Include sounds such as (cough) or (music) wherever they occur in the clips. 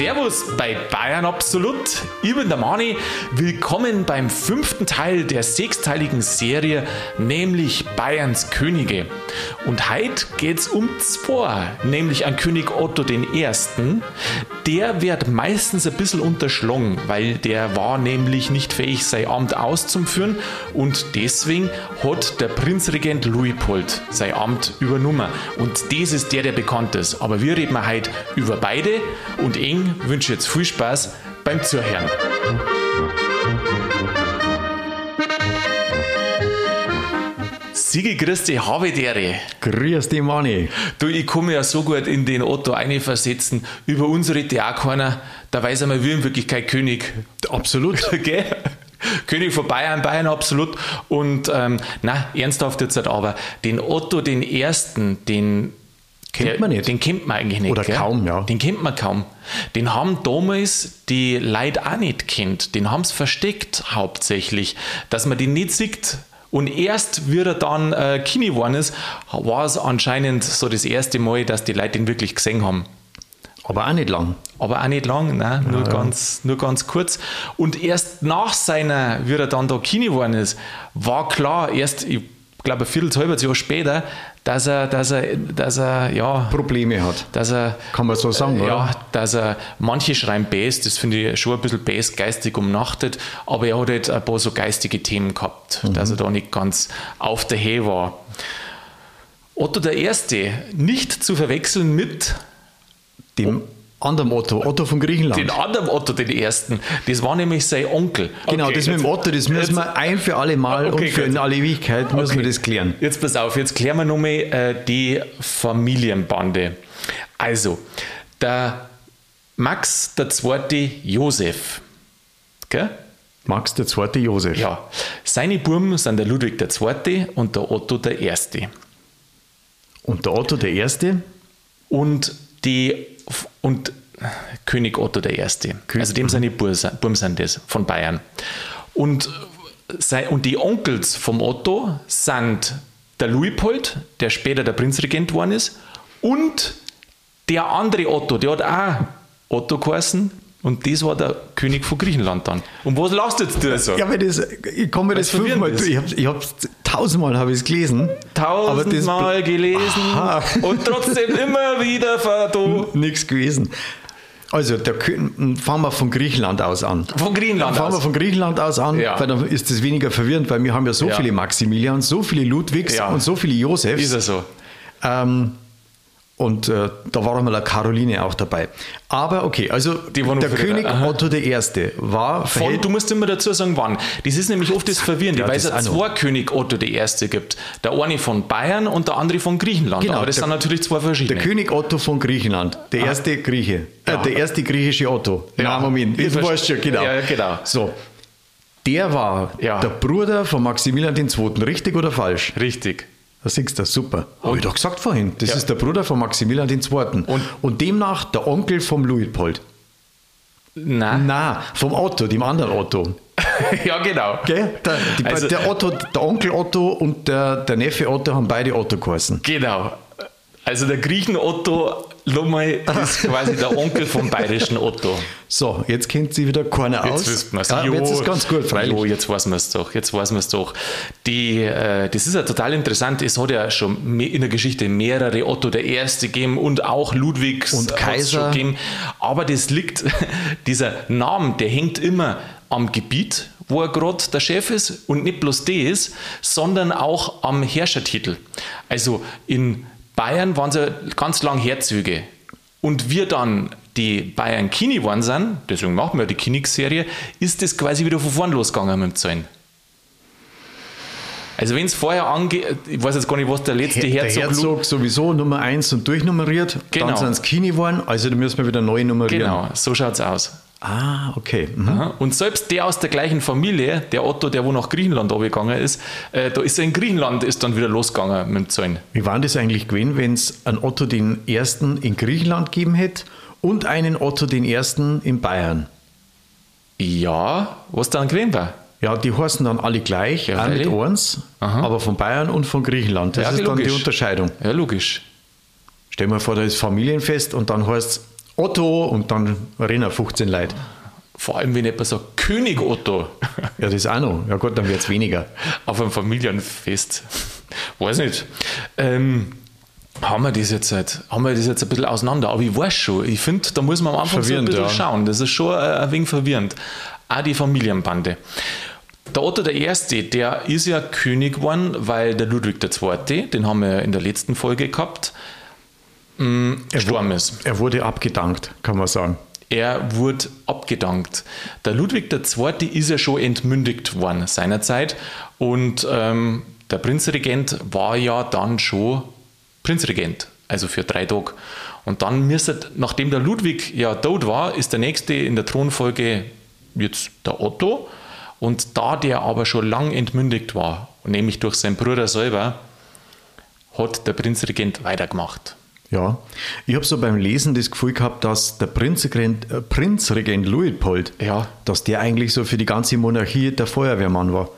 Servus bei Bayern Absolut. Ich bin der Mani. Willkommen beim fünften Teil der sechsteiligen Serie, nämlich Bayerns Könige. Und heute geht's um zwei, nämlich an König Otto I. Der wird meistens ein bisschen unterschlagen, weil der war nämlich nicht fähig, sein Amt auszuführen und deswegen hat der Prinzregent Luitpold sein Amt übernommen. Und das ist der, der bekannt ist. Aber wir reden heute über beide und eng wünsche jetzt viel Spaß beim Zuhören. Sigi Christi, habe dere. Grüß dich, Manni. Du, ich mich ja so gut in den Otto einversetzen. Über unsere auch keiner. Da weiß einmal, wir in Wirklichkeit König. Absolut. (laughs) Gell? König von Bayern, Bayern absolut. Und ähm, na, ernsthaft jetzt halt aber, den Otto den Ersten, den Kennt der, man nicht. Den kennt man eigentlich nicht. Oder gell? kaum, ja. Den kennt man kaum. Den haben damals die Leute auch nicht kennt. Den haben sie versteckt hauptsächlich, dass man den nicht sieht. Und erst, wie er dann äh, Kini geworden ist, war es anscheinend so das erste Mal, dass die Leute ihn wirklich gesehen haben. Aber auch nicht lang. Aber auch nicht lang, ne? nur, ganz, nur ganz kurz. Und erst nach seiner, wie er dann da Kini geworden ist, war klar, erst, ich glaube, ein Viertel, halbes Jahr später, dass er, dass er, dass er, ja, Probleme hat. dass er, Kann man so sagen, ja, oder? dass er, manche schreiben Bass, das finde ich schon ein bisschen Bass geistig umnachtet, aber er hat halt ein paar so geistige Themen gehabt, Mhm. dass er da nicht ganz auf der Höhe war. Otto der Erste, nicht zu verwechseln mit Dem anderen Otto, Otto von Griechenland. den anderen Otto den Ersten. Das war nämlich sein Onkel. genau, Okay, das mit dem Otto, das müssen wir ein für alle Mal Okay, und für gut. in alle Ewigkeit müssen Okay. wir das klären. Jetzt pass auf, jetzt klären wir nochmal äh, die Familienbande. Also, der Max der Zweite Josef. Gell? Max der zweite Josef. Ja. Seine Buben sind der Ludwig der Zweite und der Otto der Erste. Und der Otto der Erste, Und die und König Otto der Erste. Also dem seine Buben sind das von Bayern. Und, sei, und die Onkels vom Otto sind der Luitpold, der später der Prinzregent geworden ist, und der andere Otto, der hat auch Otto geheißen, und das war der König von Griechenland dann. Und was lasst jetzt du so? Ja, weil das, ich komme mir das fünfmal, ist. ich habe ich hab's tausendmal habe ich es gelesen. aber Tausendmal gelesen Aha. (laughs) und trotzdem immer wieder verdo. nichts gewesen. Also, der, Kö- fangen wir von Griechenland aus an. Von Griechenland Fangen wir aus. von Griechenland aus an, Ja. weil dann ist das weniger verwirrend, weil wir haben ja so Ja. viele Maximilians, so viele Ludwigs Ja. und so viele Josefs. Ist er so. Ähm, und äh, da war einmal eine Caroline auch dabei. Aber okay, also der König aha. Otto I. war Von, du musst immer dazu sagen, wann. Das ist nämlich oft das Verwirrende, Ja, weil es zwei König Otto der Erste gibt. Der eine von Bayern und der andere von Griechenland. Genau, Aber das der- sind natürlich zwei der verschiedene. König Otto von Griechenland, der erste Grieche, äh, Ja. der erste griechische Otto. Ja. Nein, Moment, Ich weißt du schon, genau. Ja, genau. So, der war Ja. der Bruder von Maximilian II. Richtig oder falsch? Richtig. Da siehst du, super. Habe ich doch gesagt vorhin. Das Ja. ist der Bruder von Maximilian II. Und- Und demnach der Onkel vom Luitpold. Nein. Na, vom Otto, dem anderen Otto. (laughs) ja, genau. Gell? Der, die, Also- der, Otto, der Onkel Otto und der, der Neffe Otto haben beide Otto geheißen. Genau. Also der Griechen Otto, nochmal, ist (laughs) quasi der Onkel vom bayerischen Otto. So, jetzt kennt sie wieder keiner aus. Jetzt wissen wir es. Ja, jetzt ist ganz gut, freilich. Jo, jetzt weiß man es doch. Jetzt weiß man es doch. Die, äh, das ist ja total interessant. Es hat ja schon in der Geschichte mehrere Otto der Erste gegeben und auch Ludwigs Und Kaiser. Gegeben. Aber das liegt, (laughs) dieser Name, der hängt immer am Gebiet, wo er gerade der Chef ist und nicht bloß das, sondern auch am Herrschertitel. Also in Bayern waren sie ganz lang Herzöge. Und wir dann die Bayern Kini sind, deswegen machen wir die Kinix-Serie, ist das quasi wieder von vorn losgegangen mit dem Zahlen. Also wenn es vorher angeht, ich weiß jetzt gar nicht, was der letzte der Herzog, Herzog sowieso Nummer 1 und durchnummeriert. Genau. Dann sind es Kini geworden, also da müssen wir wieder neu nummerieren. Genau, so schaut es aus. Ah, okay. Mhm. Und selbst der aus der gleichen Familie, der Otto, der wo nach Griechenland gegangen ist, äh, da ist er in Griechenland ist dann wieder losgegangen mit dem Zahlen. Wie war das eigentlich gewesen, wenn es einen Otto den Ersten in Griechenland gegeben hätte und einen Otto den Ersten in Bayern? Ja, was dann gewesen war. Ja, die heißen dann alle gleich, Ja, auch mit eins, Aha. aber von Bayern und von Griechenland. Das Ja, ist dann die logisch. Unterscheidung. Ja, logisch. Stell dir mal vor, da ist Familienfest und dann heißt es Otto und dann rennen 15 Leute. Vor allem, wenn jemand sagt, König Otto. Ja, das auch noch. Ja gut, dann wird es weniger. Auf einem Familienfest. Weiß nicht. Ähm, haben wir das jetzt halt, haben wir das jetzt ein bisschen auseinander. Aber ich weiß schon, ich finde, da muss man am Anfang so ein bisschen ja. schauen. Das ist schon ein, ein wenig verwirrend. Auch die Familienbande. Der Otto der Erste, der ist ja König geworden, weil der Ludwig II., den haben wir in der letzten Folge gehabt, mm, gestorben ist. Er wurde abgedankt, kann man sagen. Er wurde abgedankt. Der Ludwig II. ist ja schon entmündigt worden seinerzeit und ähm, der Prinzregent war ja dann schon Prinzregent, also für drei Tage. Und dann müsste, nachdem der Ludwig ja tot war, ist der nächste in der Thronfolge jetzt der Otto. Und da der aber schon lang entmündigt war, nämlich durch seinen Bruder selber, hat der Prinzregent weitergemacht. Ja, ich habe so beim Lesen das Gefühl gehabt, dass der Prinzregent, äh, Prinzregent Luitpold, ja. dass der eigentlich so für die ganze Monarchie der Feuerwehrmann war.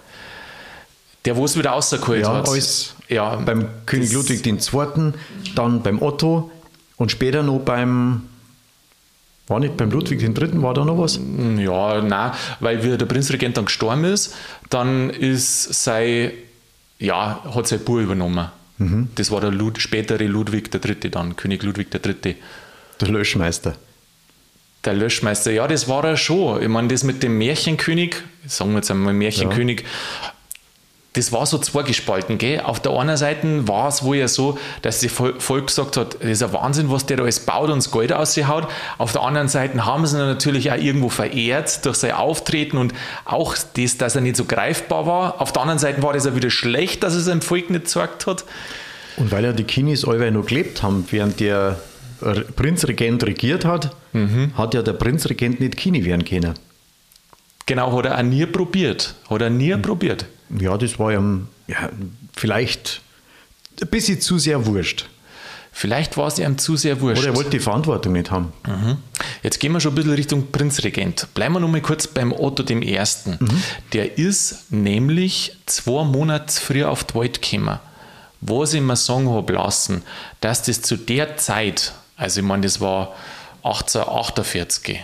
Der, wo es wieder rausgeholt ja, hat. Als ja, beim König Ludwig II., dann beim Otto und später noch beim war nicht beim Ludwig III. war da noch was? Ja, nein, weil wie der Prinzregent dann gestorben ist, dann ist sein, ja, hat sein Bub übernommen. Mhm. Das war der Lud, spätere Ludwig III. dann, König Ludwig III. Der Löschmeister. Der Löschmeister, ja, das war er schon. Ich meine, das mit dem Märchenkönig, sagen wir jetzt einmal Märchenkönig, das war so zweigespalten. Gell? Auf der einen Seite war es wohl ja so, dass das Volk gesagt hat, das ist ein Wahnsinn, was der da alles baut und das Gold aushaut. Auf der anderen Seite haben sie ihn natürlich auch irgendwo verehrt durch sein Auftreten und auch das, dass er nicht so greifbar war. Auf der anderen Seite war das auch wieder schlecht, dass er seinem Volk nicht gesagt hat. Und weil ja die Kinis alle noch gelebt haben, während der Prinzregent regiert hat, mhm. hat ja der Prinzregent nicht Kini werden können. Genau, hat er auch nie probiert. Hat er nie mhm. probiert. Ja, das war ihm ja, vielleicht ein bisschen zu sehr wurscht. Vielleicht war es ihm zu sehr wurscht. Oder er wollte die Verantwortung nicht haben. Mhm. Jetzt gehen wir schon ein bisschen Richtung Prinzregent. Bleiben wir noch mal kurz beim Otto I. Mhm. Der ist nämlich zwei Monate früher auf die Welt gekommen. Was ich mir sagen habe lassen, dass das zu der Zeit, also ich meine, das war 1848,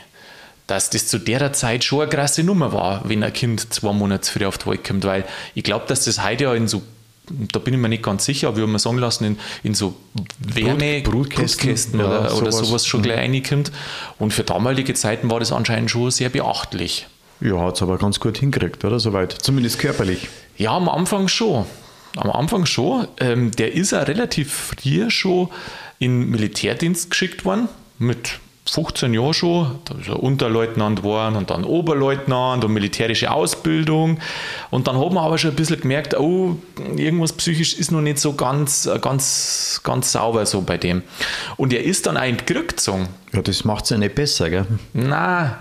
dass das zu der Zeit schon eine krasse Nummer war, wenn ein Kind zwei Monate früh auf die Welt kommt, weil ich glaube, dass das heute ja in so da bin ich mir nicht ganz sicher, aber ich habe mir sagen lassen, in, in so Wärme, Brut, Brutkästen, oder, ja, sowas. oder sowas schon gleich mhm. reinkommt. Und für damalige Zeiten war das anscheinend schon sehr beachtlich. Ja, hat es aber ganz gut hingekriegt, oder? Soweit. Zumindest körperlich. Ja, am Anfang schon. Am Anfang schon. Ähm, der ist ja relativ früh schon in Militärdienst geschickt worden, mit 15 Jahre schon, da ist er Unterleutnant geworden und dann Oberleutnant und militärische Ausbildung. Und dann hat man aber schon ein bisschen gemerkt, oh, irgendwas psychisch ist noch nicht so ganz, ganz, ganz sauber so bei dem. Und er ist dann auch in die Krieg gezogen. Ja, das macht es ja nicht besser, gell? Nein,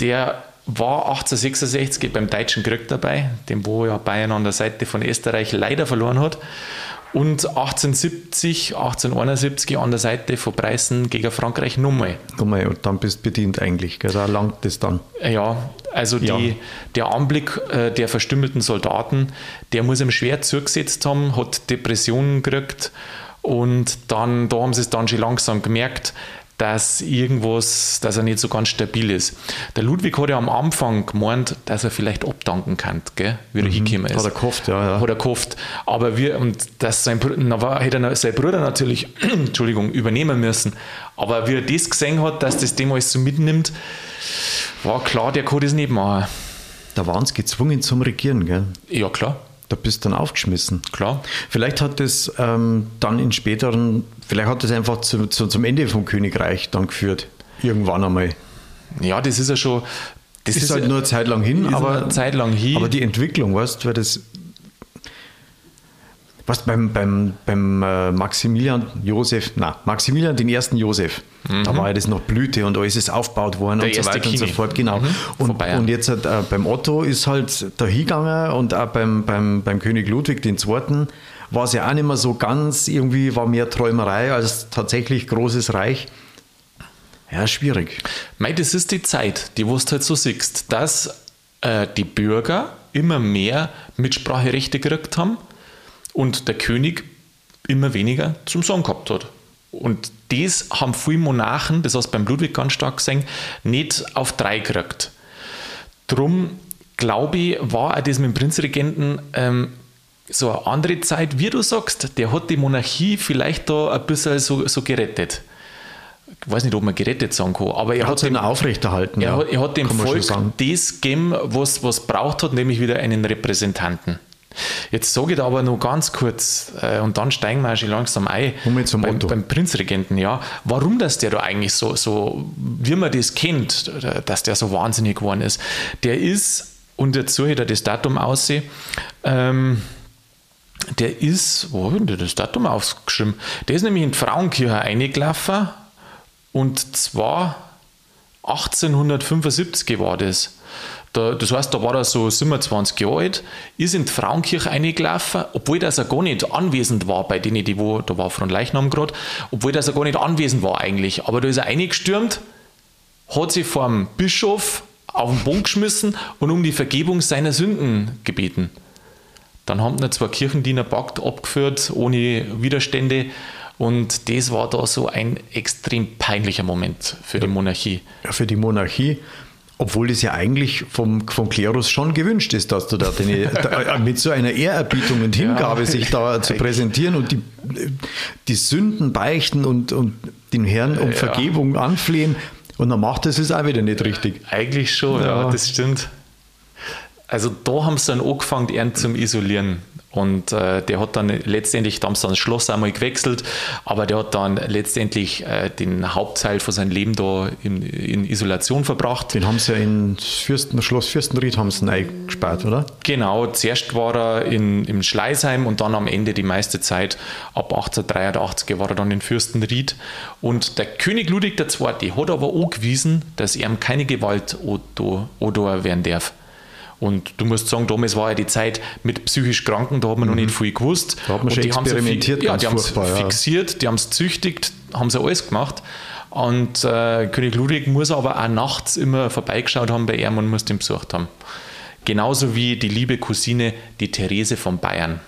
der war 1866 beim Deutschen Krieg dabei, dem wo ja Bayern an der Seite von Österreich leider verloren hat und 1870, 1871 an der Seite von Preußen gegen Frankreich nochmal. Nochmal, und dann bist du bedient eigentlich, gell? da langt es dann. Ja, also die, ja. der Anblick äh, der verstümmelten Soldaten, der muss ihm schwer zugesetzt haben, hat Depressionen gekriegt und dann, da haben sie es dann schon langsam gemerkt, dass irgendwas, dass er nicht so ganz stabil ist. Der Ludwig hat ja am Anfang gemeint, dass er vielleicht abdanken kann, gell, wie er mhm. hingekommen ist. Hat er gehofft, ja, ja. Hat er gehofft. Aber wir, und dass sein, na, hätte er sein Bruder natürlich, (clears throat) Entschuldigung, übernehmen müssen. Aber wie er das gesehen hat, dass das dem alles so mitnimmt, war klar, der kann das nicht machen. Da waren sie gezwungen zum Regieren, gell? Ja, klar. Da bist du dann aufgeschmissen. Klar. Vielleicht hat das ähm, dann in späteren, vielleicht hat das einfach zu, zu, zum Ende vom Königreich dann geführt. Irgendwann einmal. Ja, das ist ja schon. Das ist, ist halt nur eine Zeit lang hin, aber, Zeit lang hin. aber die Entwicklung, weißt du, weil das was beim, beim, beim äh, Maximilian Josef, na, Maximilian den ersten Josef, mhm. da war ja das noch Blüte und alles ist aufgebaut worden Der und so weiter Kini. und so fort, genau. Mhm. Und, und, jetzt äh, beim Otto ist halt da hingegangen und auch beim, beim, beim König Ludwig II. War es ja auch nicht mehr so ganz, irgendwie war mehr Träumerei als tatsächlich großes Reich. Ja, schwierig. Mei, das ist die Zeit, die du halt so siehst, dass äh, die Bürger immer mehr Mitspracherechte gekriegt haben und der König immer weniger zum Song gehabt hat. Und das haben viele Monarchen, das hast du beim Ludwig ganz stark gesehen, nicht auf drei gekriegt. Drum glaube ich, war auch das mit dem Prinzregenten ähm, so eine andere Zeit, wie du sagst, der hat die Monarchie vielleicht da ein bisschen so, so gerettet. Ich weiß nicht, ob man gerettet sagen kann, aber er, er hat es aufrechterhalten. Er, ja, er hat dem Volk das gegeben, was es braucht hat, nämlich wieder einen Repräsentanten. Jetzt sage ich da aber noch ganz kurz, äh, und dann steigen wir schon langsam ein, beim, beim, Prinzregenten, ja, warum das der da eigentlich so, so, wie man das kennt, dass der so wahnsinnig geworden ist. Der ist, und jetzt suche ich da das Datum aussehen, ähm, der ist, wo habe ich das Datum aufgeschrieben? Der ist nämlich in die Frauenkirche eingelaufen und zwar 1875 war das. Da, das heißt, da war er so 27 Jahre alt, ist in die Frauenkirche eingelaufen, obwohl das er gar nicht anwesend war bei denen, die wo, da war von Leichnam gerade, obwohl das er gar nicht anwesend war eigentlich. Aber da ist er eingestürmt, hat sich vom Bischof auf den Boden geschmissen und um die Vergebung seiner Sünden gebeten. Dann haben wir zwei Kirchendiener packt, abgeführt, ohne Widerstände. Und das war da so ein extrem peinlicher Moment für ja. die Monarchie. Ja, für die Monarchie. Obwohl das ja eigentlich vom, vom Klerus schon gewünscht ist, dass du da, deine, (laughs) da mit so einer Ehrerbietung und Hingabe ja, sich da (laughs) zu präsentieren und die, die Sünden beichten und, und den Herrn um ja. Vergebung anflehen. Und dann macht das es auch wieder nicht richtig. Eigentlich schon, ja das stimmt. Also da haben sie dann angefangen, ihn zu isolieren. Und äh, der hat dann letztendlich, da haben sie dann das Schloss einmal gewechselt, aber der hat dann letztendlich äh, den Hauptteil von seinem Leben da in, in Isolation verbracht. Den haben sie ja in Fürsten, Schloss Fürstenried haben sie eingespart, oder? Genau, zuerst war er in, im Schleißheim und dann am Ende die meiste Zeit, ab 1883 war er dann in Fürstenried. Und der König Ludwig II. hat aber auch gewiesen, dass er ihm keine Gewalt oder werden darf. Und du musst sagen, damals war ja die Zeit mit psychisch Kranken, da hat man mhm. noch nicht viel gewusst. Da hat man schon experimentiert, ja, die haben es fixiert, die haben es züchtigt, haben sie alles gemacht. Und äh, König Ludwig muss aber auch nachts immer vorbeigeschaut haben bei ihm und muss den besucht haben. Genauso wie die liebe Cousine, die Therese von Bayern.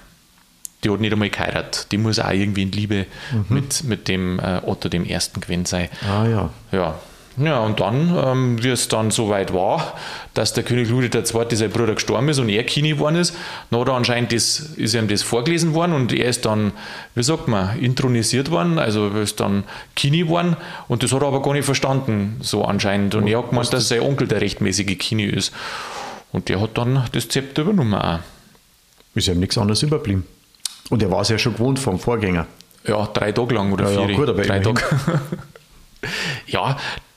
Die hat nicht einmal geheiratet. Die muss auch irgendwie in Liebe mhm. mit, mit dem äh, Otto I. gewesen sein. Ah ja. Ja, ja, und dann, ähm, wie es dann soweit war, dass der König Ludwig II. sein Bruder gestorben ist und er Kini geworden ist, dann hat er anscheinend das, ist ihm das vorgelesen worden und er ist dann, wie sagt man, intronisiert worden, also ist dann Kini geworden und das hat er aber gar nicht verstanden, so anscheinend. Und, und er hat gemeint, dass sein Onkel der rechtmäßige Kini ist. Und der hat dann das Zepter übernommen auch. Ist ihm nichts anderes überblieben. Und er war es ja schon gewohnt vom Vorgänger. Ja, drei Tage lang oder ja, vier. Ja, gut, aber drei Tage. (laughs) ja,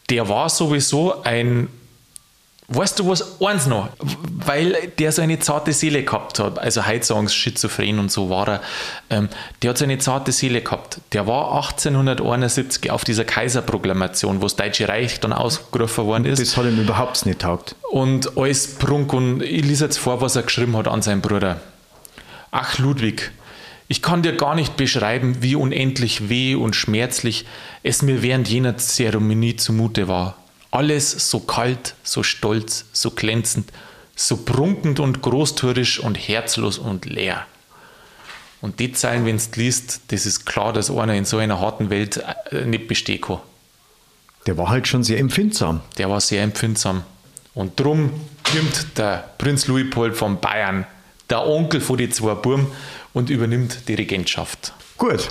der war sowieso ein Weißt du was, eins noch, weil der so eine zarte Seele gehabt hat, also heute sagen schizophren und so war er, ähm, der hat so eine zarte Seele gehabt. Der war 1871 auf dieser Kaiserproklamation, wo das Deutsche Reich dann ausgerufen worden ist. Das hat ihm überhaupt nicht taugt. Und alles prunk und ich lese jetzt vor, was er geschrieben hat an seinen Bruder. Ach Ludwig, ich kann dir gar nicht beschreiben, wie unendlich weh und schmerzlich es mir während jener Zeremonie zumute war. Alles so kalt, so stolz, so glänzend, so prunkend und großtürisch und herzlos und leer. Und die Zeilen, wenn du liest, das ist klar, dass einer in so einer harten Welt äh, nicht bestehen kann. Der war halt schon sehr empfindsam. Der war sehr empfindsam. Und drum nimmt der Prinz Luitpold von Bayern, der Onkel von den zwei Burm, und übernimmt die Regentschaft. Gut.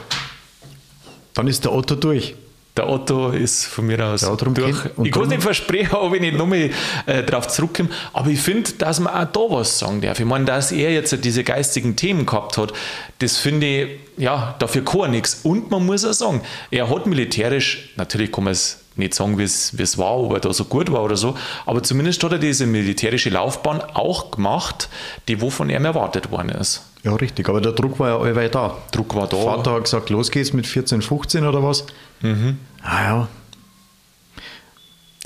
Dann ist der Otto durch. Der Otto ist von mir aus durch. Ich kann nicht versprechen, ob ich nicht nochmal äh, darauf zurückkomme, aber ich finde, dass man auch da was sagen darf. Ich meine, dass er jetzt diese geistigen Themen gehabt hat, das finde ich, ja, dafür kann nichts. Und man muss auch sagen, er hat militärisch, natürlich kann man es nicht sagen, wie es war, ob er da so gut war oder so, aber zumindest hat er diese militärische Laufbahn auch gemacht, die wovon er erwartet worden ist. Ja, richtig, aber der Druck war ja allweil da. Druck war da. Vater hat gesagt, los geht's mit 14, 15 oder was. Mhm. Ah ja.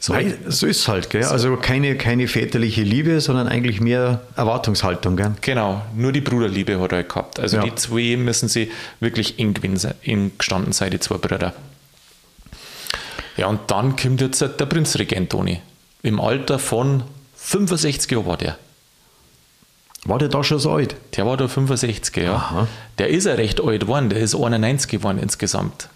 So, Nein, so ist es halt, gell? So. Also keine, keine väterliche Liebe, sondern eigentlich mehr Erwartungshaltung, gell? Genau, nur die Bruderliebe hat er gehabt. Also ja. die zwei müssen sie wirklich eng, eng gestanden sein, die zwei Brüder. Ja, und dann kommt jetzt der Prinzregent Toni. Im Alter von 65 Jahren war der. War der da schon so alt? Der war da 65, ja. Aha. Der ist ja recht alt geworden, der ist 91 geworden insgesamt.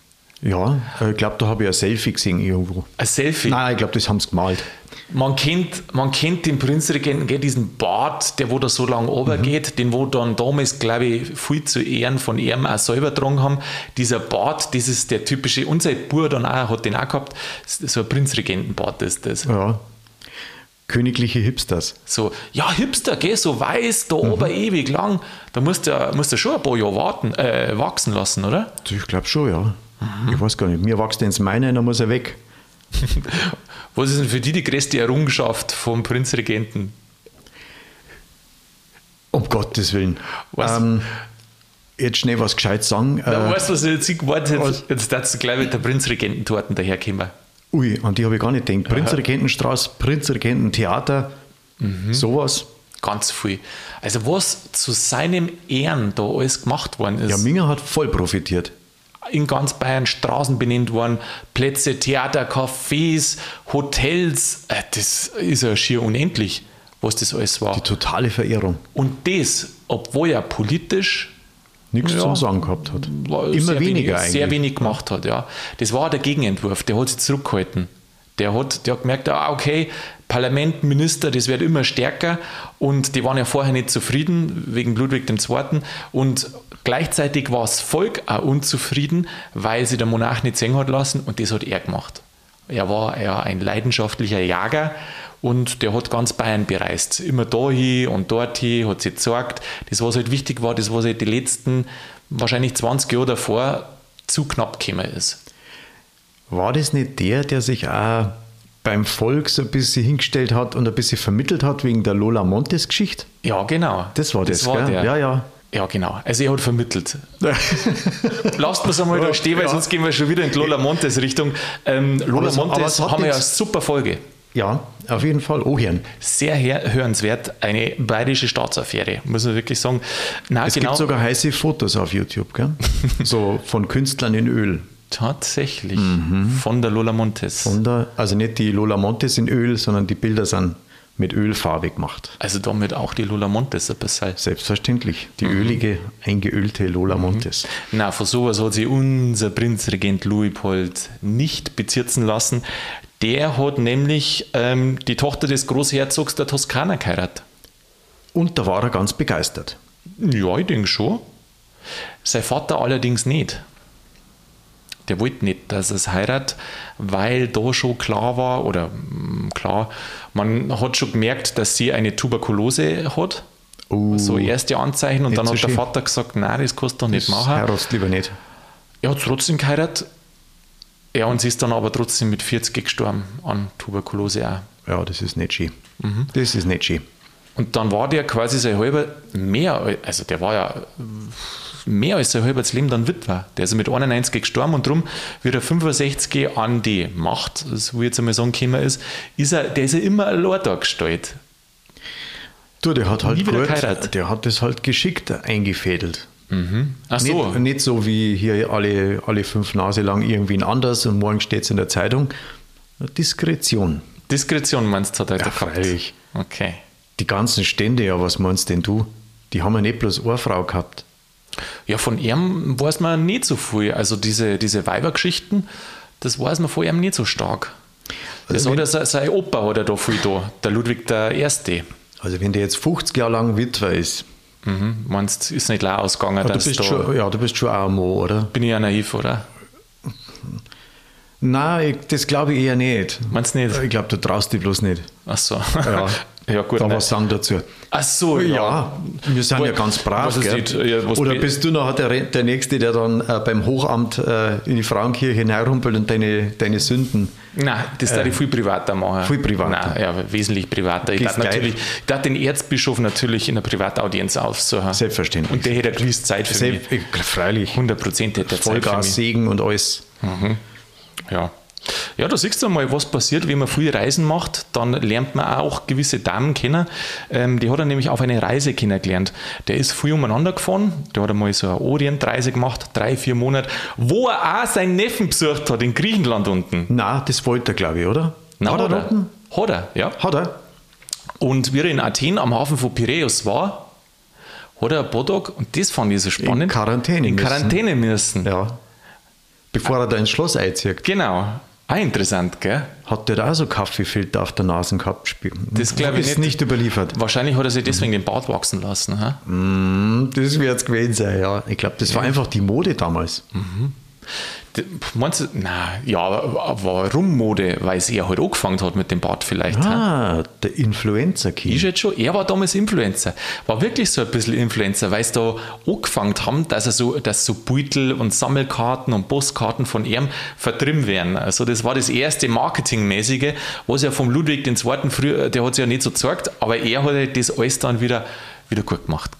Ja, äh, ich glaube, da habe ich ein Selfie gesehen irgendwo. Ein Selfie? Nein, ich glaube, das haben sie gemalt. Man kennt, man kennt den Prinzregenten, diesen Bart, der wo da so lang runtergeht, mhm. den wo dann damals, glaube ich, viel zu Ehren von ihm auch selber getragen haben. Dieser Bart, das ist der typische, unser Bur dann auch, hat den auch gehabt, so ein Prinzregentenbart ist das. Ja. Königliche Hipsters. So, ja, Hipster, geh, so weiß, da mhm. oben ewig lang. Da musst du, musst du schon ein paar Jahre warten, äh, wachsen lassen, oder? Ich glaube schon, ja. Mhm. Ich weiß gar nicht. Mir wächst ins meine, dann muss er weg. (laughs) Was ist denn für die die größte Errungenschaft vom Prinzregenten? Um Gottes Willen. Was? Ähm, jetzt schnell was gescheit sagen. Na, äh, weißt du, was ich jetzt gewartet Jetzt, jetzt darfst du gleich mit der Prinzregententorten daherkommen. Ui, an die habe ich gar nicht gedacht. Prinzregentenstraße, Prinzregententheater, mhm. sowas. Ganz viel. Also, was zu seinem Ehren da alles gemacht worden ist. Ja, Minger hat voll profitiert in ganz Bayern Straßen benannt worden, Plätze, Theater, Cafés, Hotels. Äh, das ist ja schier unendlich, was das alles war. Die totale Verehrung. Und das, obwohl er politisch nichts ja, zum Sagen gehabt hat. Immer weniger wenig, eigentlich. Sehr wenig gemacht hat, ja. Das war der Gegenentwurf, der hat sich zurückgehalten. Der hat, der hat gemerkt, ah, okay, Parlament, Minister, das wird immer stärker und die waren ja vorher nicht zufrieden wegen Ludwig II. Und gleichzeitig war das Volk auch unzufrieden, weil sie der Monarch nicht sehen hat lassen und das hat er gemacht. Er war ja ein leidenschaftlicher Jager und der hat ganz Bayern bereist. Immer da hin und dort hin, hat sich gezeigt. Das, was halt wichtig war, das, was halt die letzten wahrscheinlich 20 Jahre davor zu knapp gekommen ist. War das nicht der, der sich auch beim Volk so ein bisschen hingestellt hat und ein bisschen vermittelt hat wegen der Lola Montes Geschichte? Ja, genau. Das war das, das war. Ja, ja. Ja, genau. Also er hat vermittelt. (laughs) Lasst uns einmal da stehen, weil ja. sonst gehen wir schon wieder in Lola Montes Richtung. Ähm, Lola aber Montes aber haben wir ja eine super Folge. Ja, auf jeden Fall. Oh, Herrn. Sehr hörenswert. Eine bayerische Staatsaffäre, muss man wirklich sagen. Na, es genau. gibt sogar heiße Fotos auf YouTube, gell? (laughs) so von Künstlern in Öl. Tatsächlich. Mhm. Von der Lola Montes. Von der, also nicht die Lola Montes in Öl, sondern die Bilder sind mit Ölfarbe gemacht. Also damit auch die Lola Montes ein bisschen. Selbstverständlich. Die mhm. ölige, eingeölte Lola mhm. Montes. Na, von sowas hat sich unser Prinzregent Luipold nicht bezirzen lassen. Der hat nämlich ähm, die Tochter des Großherzogs der Toskana geheiratet. Und da war er ganz begeistert. Ja, ich denke schon. Sein Vater allerdings nicht der wollte nicht, dass es heiratet, weil da schon klar war, oder mm, klar, man hat schon gemerkt, dass sie eine Tuberkulose hat. Uh, so erste Anzeichen und dann hat so der Vater gesagt, nein, das kannst du doch nicht das machen. Heiratst lieber nicht. Er hat trotzdem geheiratet. Ja, und sie ist dann aber trotzdem mit 40 gestorben an Tuberkulose auch. Ja, das ist nicht schön. Mhm. Das ist nicht schön. Und dann war der quasi sein halber mehr, also der war ja mehr als sein halbes Leben dann Witwer. Der ist mit 91 gestorben und darum wird er 65 an die Macht, so wie jetzt einmal sagen können ist, ist er, der ist ja immer allein da gestellt. Du, der hat halt gut, der hat das halt geschickt eingefädelt. Mhm. Ach so. Nicht, nicht, so wie hier alle, alle fünf Nase lang irgendwie anders und morgen steht es in der Zeitung. Diskretion. Diskretion meinst du, hat er ja, freilich. Okay. Die ganzen Stände, ja, was meinst denn du? Die haben ja nicht bloß eine Frau gehabt. Ja, von ihm weiß man nicht so viel. Also diese, diese Weibergeschichten, das weiß man von ihm nicht so stark. Das also hat er, sein Opa hat er da viel da, der Ludwig I. Also wenn der jetzt 50 Jahre lang Witwer ist. Mhm. Meinst ist nicht leer ausgegangen, ja, dass du bist da, schon, Ja, du bist schon auch ein Mo, oder? Bin ich ja naiv, oder? Nein, das glaube ich eher nicht. Meinst du nicht? Ich glaube, du traust dich bloß nicht. Ach so. Ja. (laughs) Ja, gut. Da was sagen dazu. Ach so, ja. ja wir sind wo, ja ganz brav. Ja, Oder bist du noch der, der Nächste, der dann äh, beim Hochamt äh, in die Frauenkirche hineinrumpelt und deine, deine Sünden. Nein, das äh, darf ich viel privater machen. Viel privater. Nein, ja, wesentlich privater. Ich darf, natürlich, ich darf den Erzbischof natürlich in einer Privataudienz aufsuchen. Selbstverständlich. Und der hätte eine gewisse Zeit für Selbst, mich. Freilich. 100 Prozent hätte er Zeit Vollgas, Segen und alles. Mhm. Ja. Ja, da siehst du mal, was passiert, wenn man viel Reisen macht, dann lernt man auch gewisse Damen kennen. Ähm, die hat er nämlich auf eine Reise kennengelernt. Der ist viel umeinander gefahren, der hat einmal so eine Orientreise gemacht, drei, vier Monate, wo er auch seinen Neffen besucht hat, in Griechenland unten. Na, das wollte er, glaube ich, oder? Na, hat, hat er, unten? Hat er, ja. Hat er. Und wie er in Athen am Hafen von Piräus war, hat er ein paar Tage, und das fand ich so spannend, in Quarantäne in Quarantäne müssen. Ja. Bevor er da ins Schloss einzieht. Genau. Ah, interessant, gell? Hat der da auch so Kaffeefilter auf der Nase gehabt? Das glaube ich ist nicht. nicht überliefert. Wahrscheinlich hat er sich deswegen mhm. den Bart wachsen lassen. Ha? Mm, das wird es gewesen sein, ja. Ich glaube, das war einfach die Mode damals. Mhm. Meinst du, na, ja, warum Mode? Weil es er halt angefangen hat mit dem Bart vielleicht. Ah, he? der Influencer-Kind. Ist jetzt schon, er war damals Influencer. War wirklich so ein bisschen Influencer, weil sie da angefangen haben, dass er so, dass so Beutel und Sammelkarten und Postkarten von ihm vertrieben werden. Also das war das erste Marketingmäßige, was ja vom Ludwig II. früher, der hat es ja nicht so gezeigt, aber er hat das alles dann wieder, wieder gut gemacht.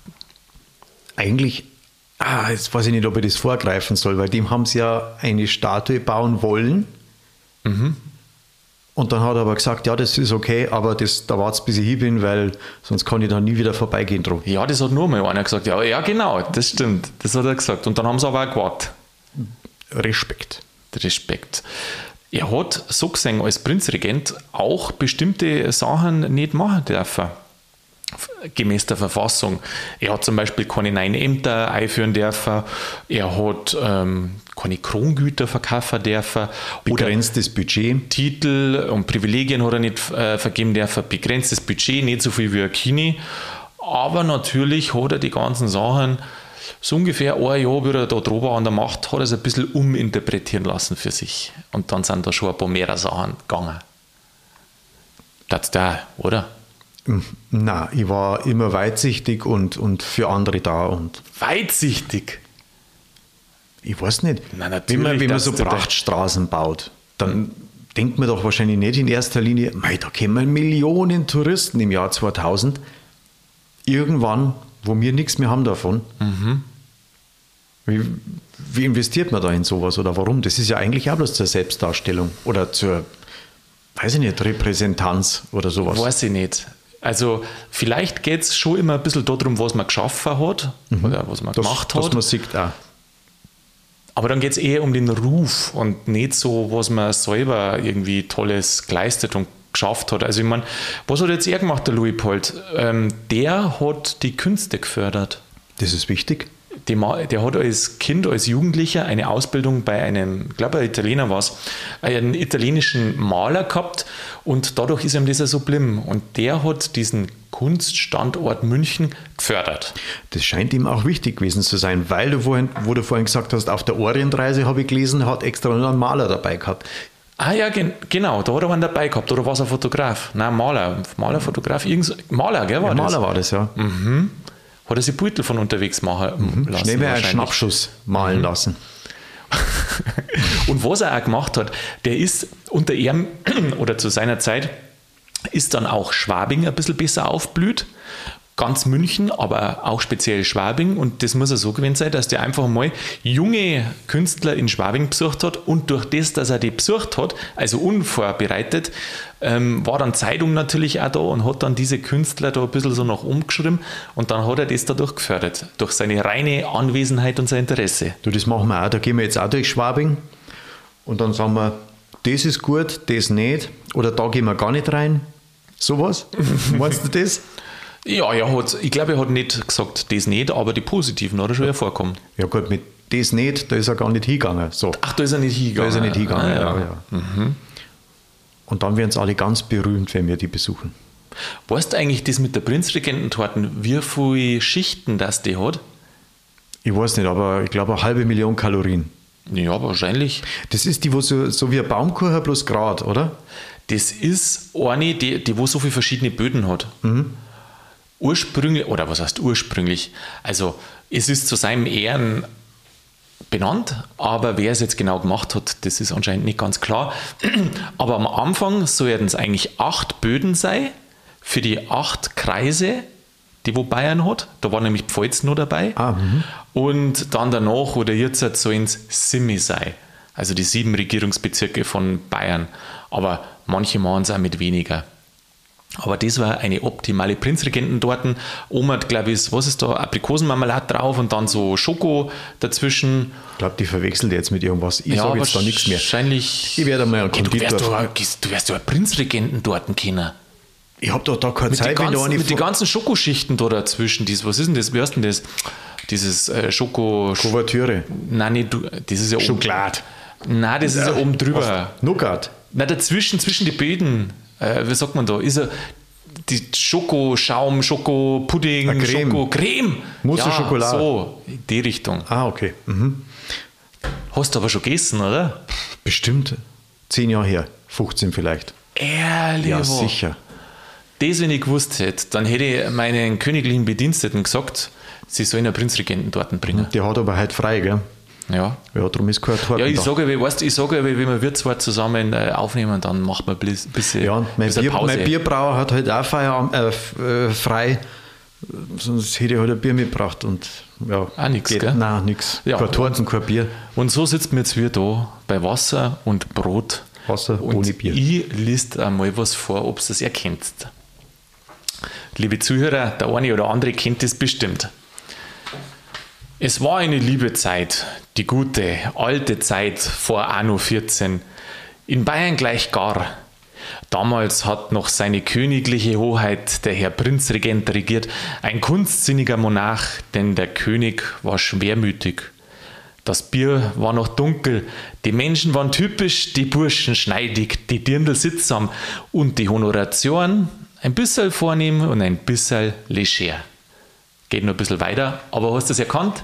Eigentlich ah, jetzt weiß ich nicht, ob ich das vorgreifen soll, weil dem haben sie ja eine Statue bauen wollen. Mhm. Und dann hat er aber gesagt, ja, das ist okay, aber das, da wartet bis ich hin bin, weil sonst kann ich da nie wieder vorbeigehen drum. Ja, das hat nur mal einer gesagt. Ja, ja, genau, das stimmt. Das hat er gesagt. Und dann haben sie aber auch gewartet. Respekt. Respekt. Er hat so gesehen als Prinzregent auch bestimmte Sachen nicht machen dürfen gemäß der Verfassung. Er hat zum Beispiel keine neuen Ämter einführen dürfen, er hat ähm, keine Krongüter verkaufen dürfen. Begrenztes Budget. Titel und Privilegien hat er nicht äh, vergeben dürfen, begrenztes Budget, nicht so viel wie ein Kini. Aber natürlich hat er die ganzen Sachen so ungefähr ein Jahr, wie er da drüber an der Macht hat, er es ein bisschen uminterpretieren lassen für sich. Und dann sind da schon ein paar mehr Sachen gegangen. Das da, oder? Na, ich war immer weitsichtig und, und für andere da. Und weitsichtig? Ich weiß nicht. Na, wenn man, wenn man so Prachtstraßen baut, dann mhm. denkt man doch wahrscheinlich nicht in erster Linie, mei, da kommen Millionen Touristen im Jahr 2000. Irgendwann, wo wir nichts mehr haben davon. Mhm. Wie, wie investiert man da in sowas oder warum? Das ist ja eigentlich auch bloß zur Selbstdarstellung oder zur, weiß ich nicht, Repräsentanz oder sowas. Weiß ich nicht. Also vielleicht geht es schon immer ein bisschen darum, was man geschaffen hat mhm. oder was man das, gemacht hat. Was man sieht auch. Aber dann geht es eher um den Ruf und nicht so, was man selber irgendwie Tolles geleistet und geschafft hat. Also ich meine, was hat jetzt er gemacht, der Louis Polt? Ähm, der hat die Künste gefördert. Das ist wichtig der, der hat als Kind, als Jugendlicher eine Ausbildung bei einem, ich glaube, ein Italiener war es, einen italienischen Maler gehabt und dadurch ist ihm das ja so blimm. Und der hat diesen Kunststandort München gefördert. Das scheint ihm auch wichtig gewesen zu sein, weil du vorhin, wo du vorhin gesagt hast, auf der Orientreise habe ich gelesen, hat extra noch einen Maler dabei gehabt. Ah ja, gen genau, da hat er einen dabei gehabt. Oder war es ein Fotograf? Nein, Maler. Maler, Fotograf, irgend Maler, gell, war ja, das? Maler war das, ja. Mhm hat er sich Beutel von unterwegs machen mhm. lassen. Schnell einen Schnappschuss malen mhm. lassen. (laughs) und was er auch gemacht hat, der ist unter ihm (clears throat) oder zu seiner Zeit ist dann auch Schwabing ein bisschen besser aufblüht ganz München, aber auch speziell Schwabing. Und das muss er so gewesen sein, dass der einfach mal junge Künstler in Schwabing besucht hat und durch das, dass er die besucht hat, also unvorbereitet, ähm, war dann Zeitung natürlich auch da und hat dann diese Künstler da ein bisschen so noch umgeschrieben und dann hat er das dadurch gefördert, durch seine reine Anwesenheit und sein Interesse. Du, das machen wir auch. Da gehen wir jetzt auch durch Schwabing und dann sagen wir, das ist gut, das nicht oder da gehen wir gar nicht rein. Sowas? (laughs) Meinst du das? Ja, er hat, ich glaube, er hat nicht gesagt, das nicht, aber die positiven hat er schon hervorkommen. Ja gut, mit das nicht, da ist er gar nicht hingegangen. So. Ach, da ist er nicht hingegangen. Da ist er nicht hingegangen, ah, ja. ja, ja. Mhm. Und dann werden es alle ganz berühmt, wenn wir die besuchen. Weißt du eigentlich das mit der Prinzregententorten, wie viele Schichten das die hat? Ich weiß nicht, aber ich glaube eine halbe Million Kalorien. Ja, wahrscheinlich. Das ist die, wo so, so wie ein Baumkuchen bloß Grad, oder? Das ist eine, die, die wo so viele verschiedene Böden hat. Mhm ursprünglich, oder was heißt ursprünglich? Also es ist zu seinem Ehren benannt, aber wer es jetzt genau gemacht hat, das ist anscheinend nicht ganz klar. (clears throat) Aber am Anfang sollten es eigentlich acht Böden sein für die acht Kreise, die wo Bayern hat. Da war nämlich Pfalz noch dabei. Ah, mhm. und dann danach oder jetzt sollen es Simi sein. Also die sieben Regierungsbezirke von Bayern. Aber manche machen es auch mit weniger. Aber das war eine optimale Prinzregententorten. Oma hat, glaube ich, was ist da, Aprikosenmarmelade drauf und dann so Schoko dazwischen. Ich glaube, die verwechselt jetzt mit irgendwas. Ich ja, sage jetzt da nichts mehr. Wahrscheinlich. Ich werde mal einen Konditor. Du wärst, du, wärst ja Prinzregententorten kennen. Ich habe doch da keine mit Zeit, ganzen, Mit den ganzen Schokoschichten da dazwischen. Dies, was ist denn das? Wie heißt denn das? Dieses äh, Schoko... Kuvertüre. Nein, nicht, du, das ist ja... Schokolade. Nein, das ist ja oben drüber. Nougat? Nein, dazwischen, zwischen die Böden. Äh, wie sagt man da? Ist er die Schokoschaum, Schokopudding, ah, Creme. Schokocreme. Mousse ja, Schokolade. So, in die Richtung. Ah, okay. Mhm. Hast du aber schon gegessen, oder? Bestimmt. Zehn Jahre her. 15 vielleicht. Ehrlich? Ja, sicher. Das, wenn ich gewusst hätte, dann hätte ich meinen königlichen Bediensteten gesagt, sie sollen einen Prinzregenten dort bringen. Der hat aber heute frei, gell? Ja. Ja, darum ist kein Torten Ja, ich da. sage, weißt, ich sage, wenn wir Wirtswort zusammen äh, aufnehmen, dann macht man ein bisschen Ja, mein, bisschen Bier, Pause. mein Bierbrauer hat halt auch Feierabend, äh, äh, frei, sonst hätte ich halt ein Bier mitgebracht und ja. Auch nichts, gell? Nein, nichts. Ja. Kein Torten, kein Bier. Und so sitzen wir jetzt wieder da bei Wasser und Brot. Wasser und ohne Bier. Ich liste einmal was vor, ob ihr das erkennt. Liebe Zuhörer, der eine oder andere kennt das bestimmt. Es war eine liebe Zeit, die gute, alte Zeit vor Anno 14. In Bayern gleich gar. Damals hat noch seine königliche Hoheit der Herr Prinzregent regiert, ein kunstsinniger Monarch, denn der König war schwermütig. Das Bier war noch dunkel, die Menschen waren typisch, die Burschen schneidig, die Dirndl sittsam und die Honoration ein bisschen vornehm und ein bisschen leger. Geht noch ein bisschen weiter, aber hast du es erkannt?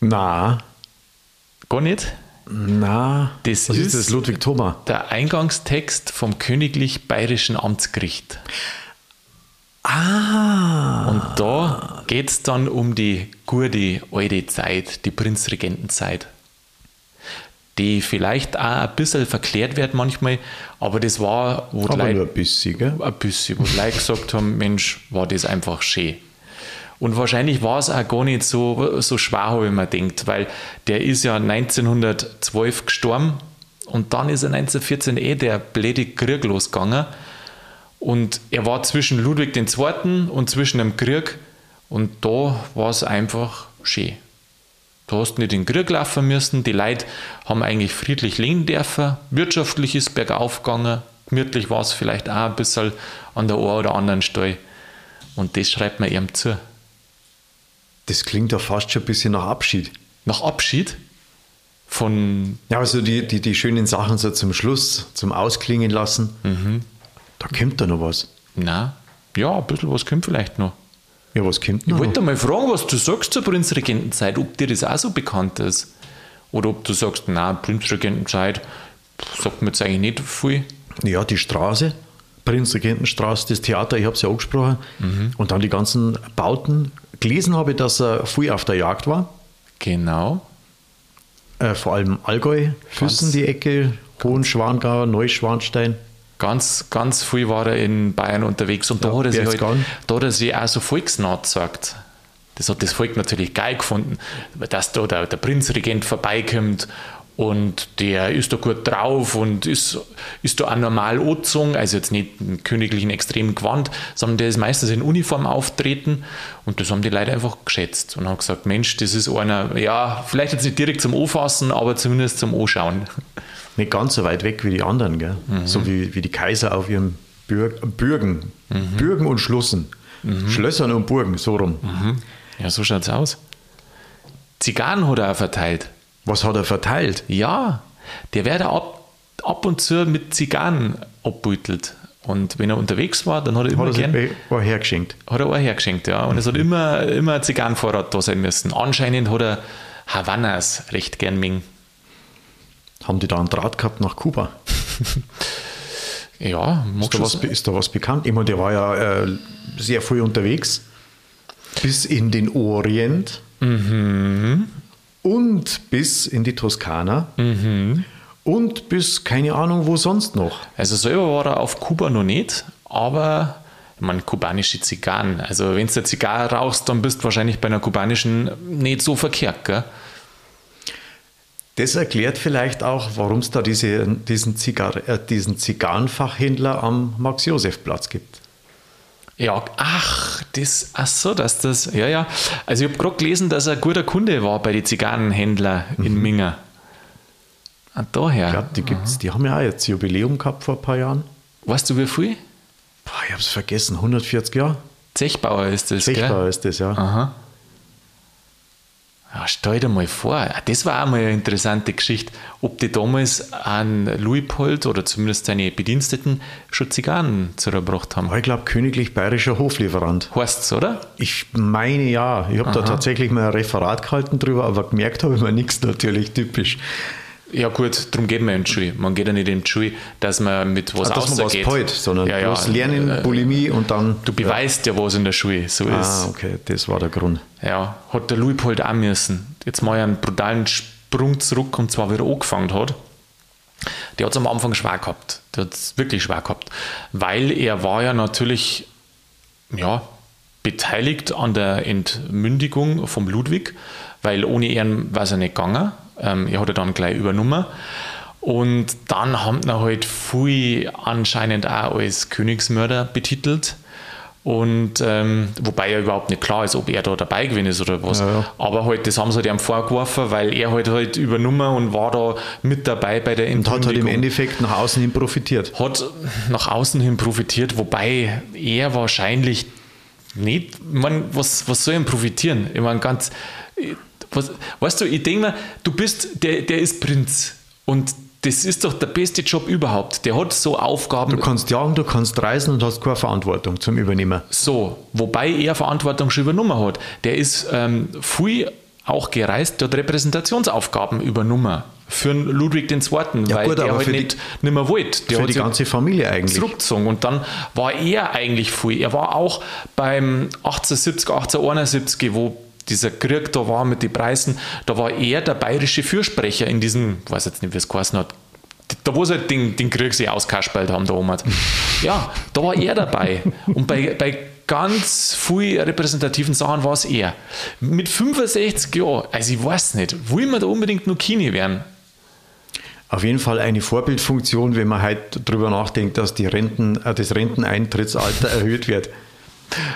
Na. Gar nicht? Na. Das Was ist, ist das Ludwig Thoma? Der Eingangstext vom Königlich Bayerischen Amtsgericht. Ah. Und da geht es dann um die gute alte Zeit, die Prinzregentenzeit. Die vielleicht auch ein bisschen verklärt wird manchmal, aber das war, wo aber Leute, nur ein bisschen, gell? Ein bisschen, wo Leute gesagt haben, Mensch, war das einfach schön. Und wahrscheinlich war es auch gar nicht so, so schwer, wie man denkt, weil der ist ja 1912 gestorben und dann ist er 1914 eh der blöde Krieg losgegangen. Und er war zwischen Ludwig II. und zwischen dem Krieg und da war es einfach schön. Du hast nicht in den Krieg laufen müssen, die Leute haben eigentlich friedlich leben dürfen, wirtschaftlich ist bergauf gegangen, gemütlich war es vielleicht auch ein bisschen an der einen oder anderen Stelle. Und das schreibt man ihm zu. Das klingt ja fast schon ein bisschen nach Abschied. Nach Abschied? Von. Ja, also die, die, die schönen Sachen so zum Schluss, zum Ausklingen lassen. Mhm. Da kommt da noch was. Na, ja, ein bisschen was kommt vielleicht noch. Ja, was kommt noch? Ich wollte mal fragen, was du sagst zur Prinzregentenzeit, ob dir das auch so bekannt ist. Oder ob du sagst, na, Prinzregentenzeit sagt mir jetzt eigentlich nicht viel. Ja, die Straße, Prinzregentenstraße, das Theater, ich habe es ja angesprochen. Mhm. Und dann die ganzen Bauten, gelesen habe, dass er früh auf der Jagd war. Genau. Äh, vor allem Allgäu, Füssen, die Ecke, Hohenschwangau, Neuschwanstein. Ganz, ganz viel war er in Bayern unterwegs und da, hat, er sich halt, da hat er sich auch so volksnah gesagt. Das hat das Volk natürlich geil gefunden, dass da der, der Prinzregent vorbeikommt und der ist da gut drauf und ist, ist da auch normal angezogen, also jetzt nicht im königlichen extremen Gewand, sondern der ist meistens in Uniform auftreten und das haben die Leute einfach geschätzt und haben gesagt, Mensch, das ist einer, ja, vielleicht jetzt nicht direkt zum Anfassen, aber zumindest zum Anschauen. Nicht ganz so weit weg wie die anderen, gell? Mhm. so wie, wie die Kaiser auf ihren Bürg, Bürgen, mhm. Bürgen und Schlussen, mhm. Schlössern und Burgen, so rum. Mhm. Ja, so schaut es aus. Zigarren hat er auch verteilt. Was hat er verteilt? Ja, der wird ab, ab und zu mit Zigarren abbeutelt. Und wenn er unterwegs war, dann hat er immer hat er gern, auch hergeschenkt. Hat er auch hergeschenkt, ja. Und mhm. es hat immer, immer ein Zigarrenvorrat da sein müssen. Anscheinend hat er Havanas recht gern mengen. Haben die da einen Draht gehabt nach Kuba? (laughs) ja, ist da, was, ist da was bekannt? Ich meine, der war ja äh, sehr früh unterwegs. Bis in den Orient. Mhm und bis in die Toskana. Mhm. Und bis keine Ahnung wo sonst noch. Also selber war er auf Kuba noch nicht, aber meine, kubanische Zigarren. Also wenn du eine Zigarre rauchst, dann bist du wahrscheinlich bei einer kubanischen nicht so verkehrt, gell? Das erklärt vielleicht auch, warum es da diese, diesen, Zigar äh, diesen Zigarrenfachhändler am Max-Josef-Platz gibt. Ja, ach, das, ach so, dass das, ja, ja. Also ich habe gerade gelesen, dass er ein guter Kunde war bei den Zigarrenhändlern mhm. in Minga. Ah, daher. Ja, die gibt's, die haben ja auch jetzt Jubiläum gehabt vor ein paar Jahren. Weißt du wie viel? Boah, ich habe es vergessen, 140 Jahre. Zechbauer ist das, Zechbauer gell? ist das, ja. Aha. Ja, stell dir mal vor, das war auch mal eine interessante Geschichte, ob die damals an Luipold oder zumindest seine Bediensteten schon Zigarren zurückgebracht haben. Ich glaube, königlich bayerischer Hoflieferant. Heißt es, oder? Ich meine ja. Ich habe da tatsächlich mal ein Referat gehalten drüber, aber gemerkt habe ich mir nichts natürlich typisch. Ja gut, darum geht man in die Schule. Man geht ja nicht in die Schule, dass man mit was ah, dass man was peut, sondern ja, ja, bloß Lernen, äh, Bulimie und dann... Du beweist ja. ja was in der Schule, so ah, ist Ah, okay, das war der Grund. Ja, hat der Luipold auch müssen. Jetzt mal einen brutalen Sprung zurück und zwar wieder angefangen hat. Der hat es am Anfang schwer gehabt. Der hat es wirklich schwer gehabt. Weil er war ja natürlich, ja, beteiligt an der Entmündigung vom Ludwig, weil ohne ihn war es ja nicht gegangen. Ähm, er hat dann gleich übernommen. Und dann haben wir halt viel anscheinend auch als Königsmörder betitelt. Und ähm, wobei ja überhaupt nicht klar ist, ob er da dabei gewesen ist oder was. Ja, ja. Aber halt, das haben sie halt ihm vorgeworfen, weil er halt halt übernommen und war da mit dabei bei der Entkündigung. Und hat halt im Endeffekt nach außen hin profitiert. Hat nach außen hin profitiert, wobei er wahrscheinlich nicht, ich meine, was, was soll ihm profitieren? Ich meine, ganz, was, weißt du, ich denke mir, du bist, der, der ist Prinz und das ist doch der beste Job überhaupt. Der hat so Aufgaben. Du kannst jagen, du kannst reisen und hast keine Verantwortung zum Übernehmen. So, wobei er Verantwortung schon übernommen hat. Der ist ähm, viel auch gereist, der hat Repräsentationsaufgaben übernommen für Ludwig II., ja, weil gut, der halt nicht, die, nicht mehr wollte. Der für die ganze Familie eigentlich. Zurückgezogen. Und dann war er eigentlich viel. Er war auch beim 1870, 1871, wo dieser Krieg da war mit den Preisen, da war er der bayerische Fürsprecher in diesem, ich weiß jetzt nicht, wie es geheißen hat, da wo sie halt den, den Krieg sich auskaspelt haben, da oben. (laughs) Ja, da war er dabei. Und bei, bei ganz vielen repräsentativen Sachen war es er. Mit 65 Jahren, also ich weiß nicht, will man da unbedingt nur Kini werden? Auf jeden Fall eine Vorbildfunktion, wenn man halt darüber nachdenkt, dass die Renten, äh, das Renteneintrittsalter (laughs) erhöht wird.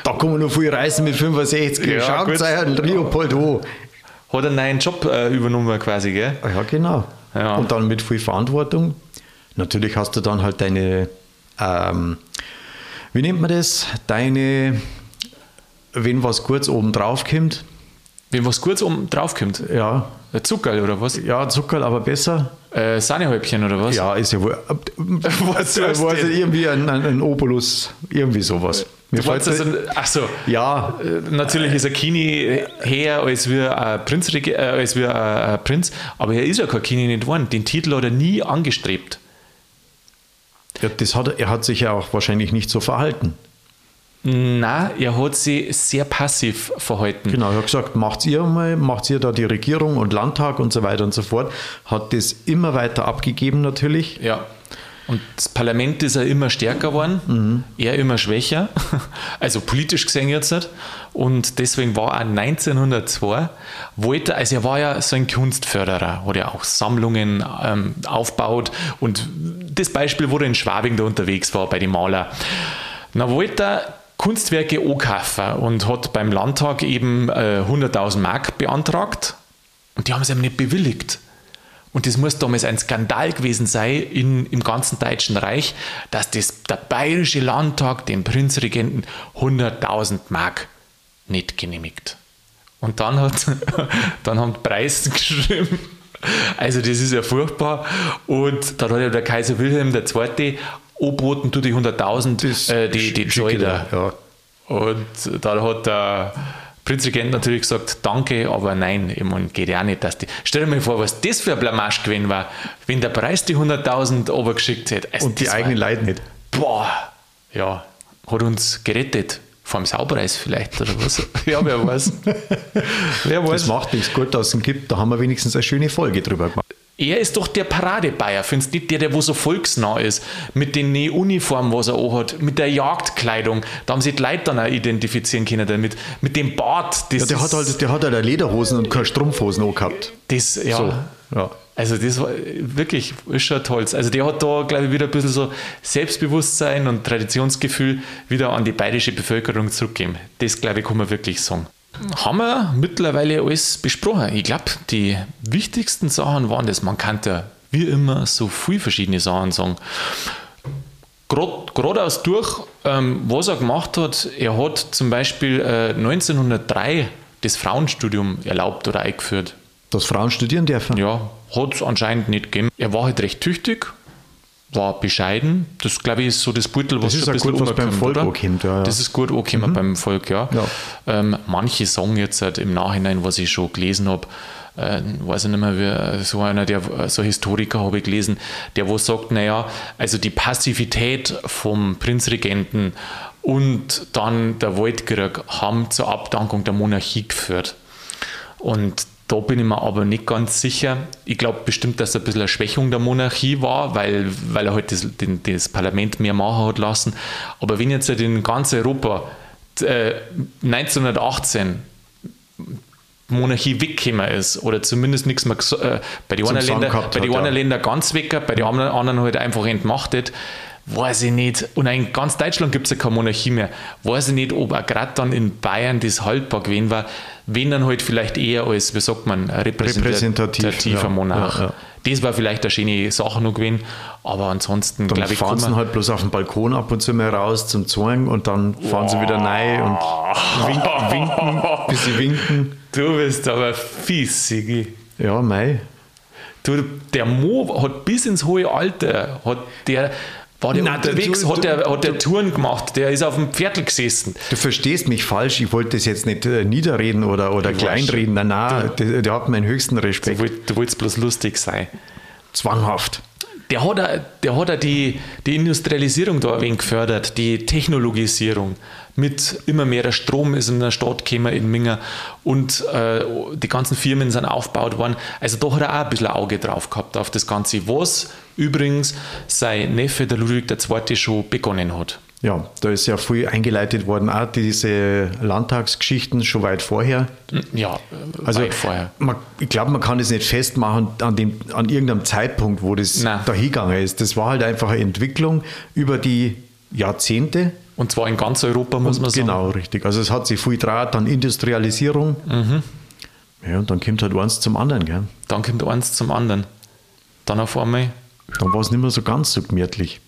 Da kann man noch viel reisen mit 65. Ja, Schaut euch Leopold an. Hat einen neuen Job äh, übernommen quasi, gell? Ja, genau. Ja. Und dann mit viel Verantwortung. Natürlich hast du dann halt deine, ähm, wie nennt man das? Deine, wenn was kurz oben drauf kommt. Wenn was kurz oben drauf kommt? Ja. Zuckerl oder was? Ja, Zuckerl, aber besser. Äh, Sahnehäubchen oder was? Ja, ist ja wohl. (laughs) was, was, was irgendwie ein, ein, ein Obolus, irgendwie sowas. Mir wolltest also, ach so. Ja. Äh, natürlich ist ein Kini her als wie ein Prinz, äh, als ein Prinz, aber er ist ja kein Kini nicht geworden. Den Titel hat er nie angestrebt. Ja, das hat, er hat sich ja auch wahrscheinlich nicht so verhalten. Na, er hat sich sehr passiv verhalten. Genau, er hat gesagt, macht ihr mal, macht ihr da die Regierung und Landtag und so weiter und so fort. Hat das immer weiter abgegeben natürlich. Ja. Und das Parlament ist ja immer stärker geworden, mhm. er immer schwächer, (laughs) also politisch gesehen jetzt nicht. Und deswegen war er 1902, wollte, also er war ja so ein Kunstförderer, hat ja auch Sammlungen ähm, aufgebaut. Und das Beispiel, wo er in Schwabing da unterwegs war bei den Maler. Dann wollte er Kunstwerke ankaufen und hat beim Landtag eben äh, 100.000 Mark beantragt. Und die haben es ihm nicht bewilligt. Und das muss damals ein Skandal gewesen sein in, im ganzen Deutschen Reich, dass das, der Bayerische Landtag dem Prinzregenten 100.000 Mark nicht genehmigt. Und dann, hat, (laughs) dann haben die Preise (laughs) geschrieben. Also das ist ja furchtbar. Und dann hat ja der Kaiser Wilhelm II. angeboten, du die 100.000, äh, die, die Zeuder. Ja. Und dann hat der Prinzregent natürlich gesagt, danke, aber nein, ich meine, geht ja auch nicht, dass die. Stell dir mal vor, was das für ein Blamage gewesen war, wenn der Preis die 100.000 obergeschickt hätte. Also Und die eigenen Leute nicht. Boah, ja, hat uns gerettet. Vor dem Saupreis vielleicht oder was? (laughs) ja, wer weiß. wer weiß. Das macht nichts gut, dass es gibt. Da haben wir wenigstens eine schöne Folge drüber gemacht. Er ist doch der Paradebayer, findest du nicht der, der wo so volksnah ist, mit den Uniformen, was er hat, mit der Jagdkleidung, da haben sich die Leute dann auch identifizieren können damit, mit dem Bart. ja, der hat halt, der hat halt Lederhosen und keine Strumpfhosen auch gehabt. Das, ja. So, ja. Also das war wirklich ist schon toll. Also der hat da, glaube ich, wieder ein bisschen so Selbstbewusstsein und Traditionsgefühl wieder an die bayerische Bevölkerung zurückgeben. Das, glaube ich, kann man wirklich sagen haben wir mittlerweile alles besprochen. Ich glaube, die wichtigsten Sachen waren das. Man kann ja wie immer so viele verschiedene Sachen sagen. Geradeaus durch Ähm, was er gemacht hat, er hat zum Beispiel äh, 1903 das Frauenstudium erlaubt oder eingeführt. Das Frauen studieren dürfen? Ja, hat es anscheinend nicht gegeben. Er war halt recht tüchtig, war bescheiden. Das, glaube ich, ist so das Beutel, was das schon ein bisschen gut, was beim Volk oder? Kommt, ja, ja. Das ist gut angekommen mhm. beim Volk, ja. ja. Ähm, manche sagen jetzt halt im Nachhinein, was ich schon gelesen habe, äh, weiß ich nicht mehr, wie, so einer, der, so ein Historiker habe ich gelesen, der wo sagt, naja, also die Passivität vom Prinzregenten und dann der Waldkrieg haben zur Abdankung der Monarchie geführt. Und da bin ich mir aber nicht ganz sicher. Ich glaube bestimmt, dass es ein bisschen eine Schwächung der Monarchie war, weil, weil er halt das, den, das Parlament mehr machen hat lassen. Aber wenn jetzt in ganz Europa äh, 1918 Monarchie weggekommen ist oder zumindest nichts mehr äh, bei den anderen Ländern, bei den anderen Ländern ganz weg, bei den anderen halt einfach entmachtet, weiß ich nicht, und in ganz Deutschland gibt es ja keine Monarchie mehr, weiß ich nicht, ob auch gerade dann in Bayern das haltbar gewesen war, wenn dann halt vielleicht eher als, wie sagt man, repräsentativer Repräsentativ, Monarch. Ja, ja. Das war vielleicht eine schöne Sache noch gewesen, aber ansonsten glaube ich. fahren sie halt bloß auf dem Balkon ab und zu mal raus zum Zorn und dann fahren wow. sie wieder rein und winken, winken, (laughs) bis sie winken. Du bist aber fies, Sigi. Ja, mei. Du, der Mo hat bis ins hohe Alter, hat der war der Nein, unterwegs, du, hat, der, hat der Touren gemacht, der ist auf dem Pferdl gesessen. Du verstehst mich falsch, ich wollte das jetzt nicht äh, niederreden oder, oder kleinreden. Nein, nein, der, der, hat meinen höchsten Respekt. Du, du wolltest bloß lustig sein. Zwanghaft. Der hat, der hat die, die Industrialisierung da ein wenig gefördert, die Technologisierung mit immer mehr Strom ist in der Stadt gekommen in Minger und äh, die ganzen Firmen sind aufgebaut worden. Also da hat er auch ein bisschen Auge drauf gehabt auf das Ganze, was übrigens sein Neffe, der Ludwig II., schon begonnen hat. Ja, da ist ja viel eingeleitet worden, auch diese Landtagsgeschichten schon weit vorher. Ja, also weit vorher. Man, ich glaube, man kann das nicht festmachen an, dem, an irgendeinem Zeitpunkt, wo das da hingegangen ist. Das war halt einfach eine Entwicklung über die Jahrzehnte. Und zwar in ganz Europa, muss man sagen. Genau, richtig. Also es hat sich viel Draht, dann Industrialisierung. Mhm. Ja, und dann kommt halt eins zum anderen. Gell? Dann kommt eins zum anderen. Dann auf einmal. Dann war es nicht mehr so ganz so gemütlich.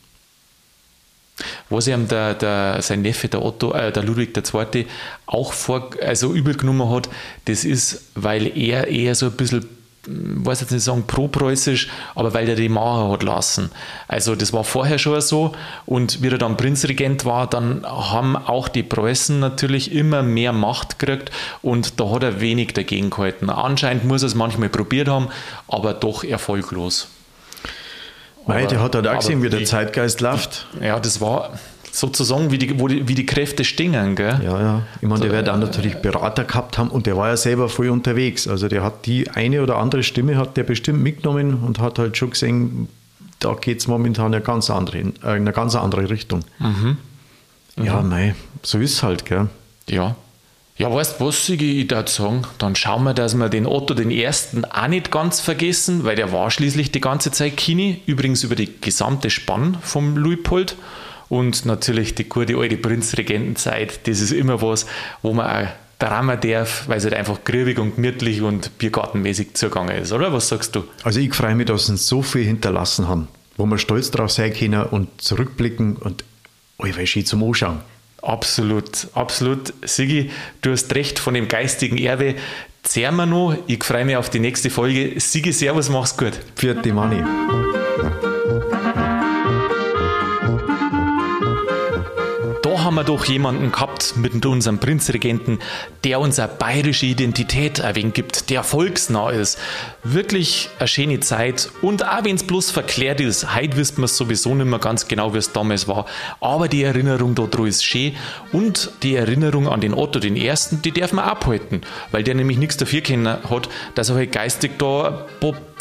Was ihm der, der, sein Neffe, der Otto, äh, der Ludwig II., auch vor, also übel genommen hat, das ist, weil er eher so ein bisschen weiß jetzt nicht sagen pro-preußisch, aber weil der die machen hat lassen. Also das war vorher schon so und wie er dann Prinzregent war, dann haben auch die Preußen natürlich immer mehr Macht gekriegt und da hat er wenig dagegen gehalten. Anscheinend muss er es manchmal probiert haben, aber doch erfolglos. Mei, der hat halt auch gesehen, wie der Zeitgeist läuft. Ja, das war, sozusagen, wie die, wo die, wie die Kräfte stingen. Gell? Ja, ja. Ich meine, der wird dann natürlich Berater gehabt haben und der war ja selber voll unterwegs. Also der hat die eine oder andere Stimme hat der bestimmt mitgenommen und hat halt schon gesehen, da geht es momentan eine ganz andere, in eine ganz andere Richtung. Mhm. Mhm. Ja, nein, so ist es halt, gell? Ja. Ja, weißt du was, ich da sagen? Dann schauen wir, dass wir den Otto den Ersten auch nicht ganz vergessen, weil der war schließlich die ganze Zeit Kini, übrigens über die gesamte Spann vom Luipold. Und natürlich die gute alte Prinzregentenzeit, das ist immer was, wo man auch drammen darf, weil es halt einfach grübig und gemütlich und biergartenmäßig zugegangen ist, oder? Was sagst du? Also ich freue mich, dass uns so viel hinterlassen haben, wo wir stolz drauf sein können und zurückblicken und allweil schön zum Anschauen. Absolut, absolut. Sigi, du hast recht von dem geistigen Erbe. Zehren wir noch. Ich freue mich auf die nächste Folge. Sigi, Servus, mach's gut. Für die Money. Haben wir doch jemanden gehabt mit unserem Prinzregenten, der unsere bayerische Identität ein wenig gibt, der volksnah ist. Wirklich eine schöne Zeit. Und auch wenn es bloß verklärt ist, heute wissen wir es sowieso nicht mehr ganz genau, wie es damals war, aber die Erinnerung daran ist schön. Und die Erinnerung an den Otto den Ersten, die darf man abhalten, weil der nämlich nichts dafür kennen hat, dass er halt geistig da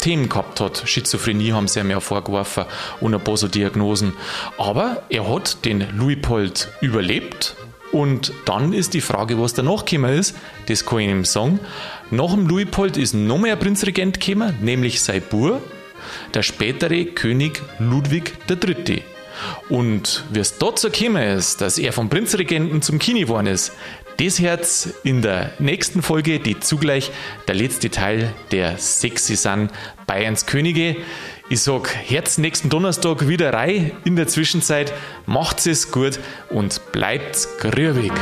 Themen gehabt hat. Schizophrenie haben sie ihm ja vorgeworfen und ein paar so Diagnosen. Aber er hat den Luipold überlebt und dann ist die Frage, was danach gekommen ist, das kann ich ihm sagen. Nach dem Luipold ist noch mehr Prinzregent gekommen, nämlich sein Bur, der spätere König Ludwig III. Und wie es dazu gekommen ist, dass er vom Prinzregenten zum Kini geworden ist, das Herz in der nächsten Folge, die zugleich der letzte Teil der Sexy Sun Bayerns Könige. Ich sag, Herz nächsten Donnerstag wieder rein. In der Zwischenzeit macht's es gut und bleibt grübig.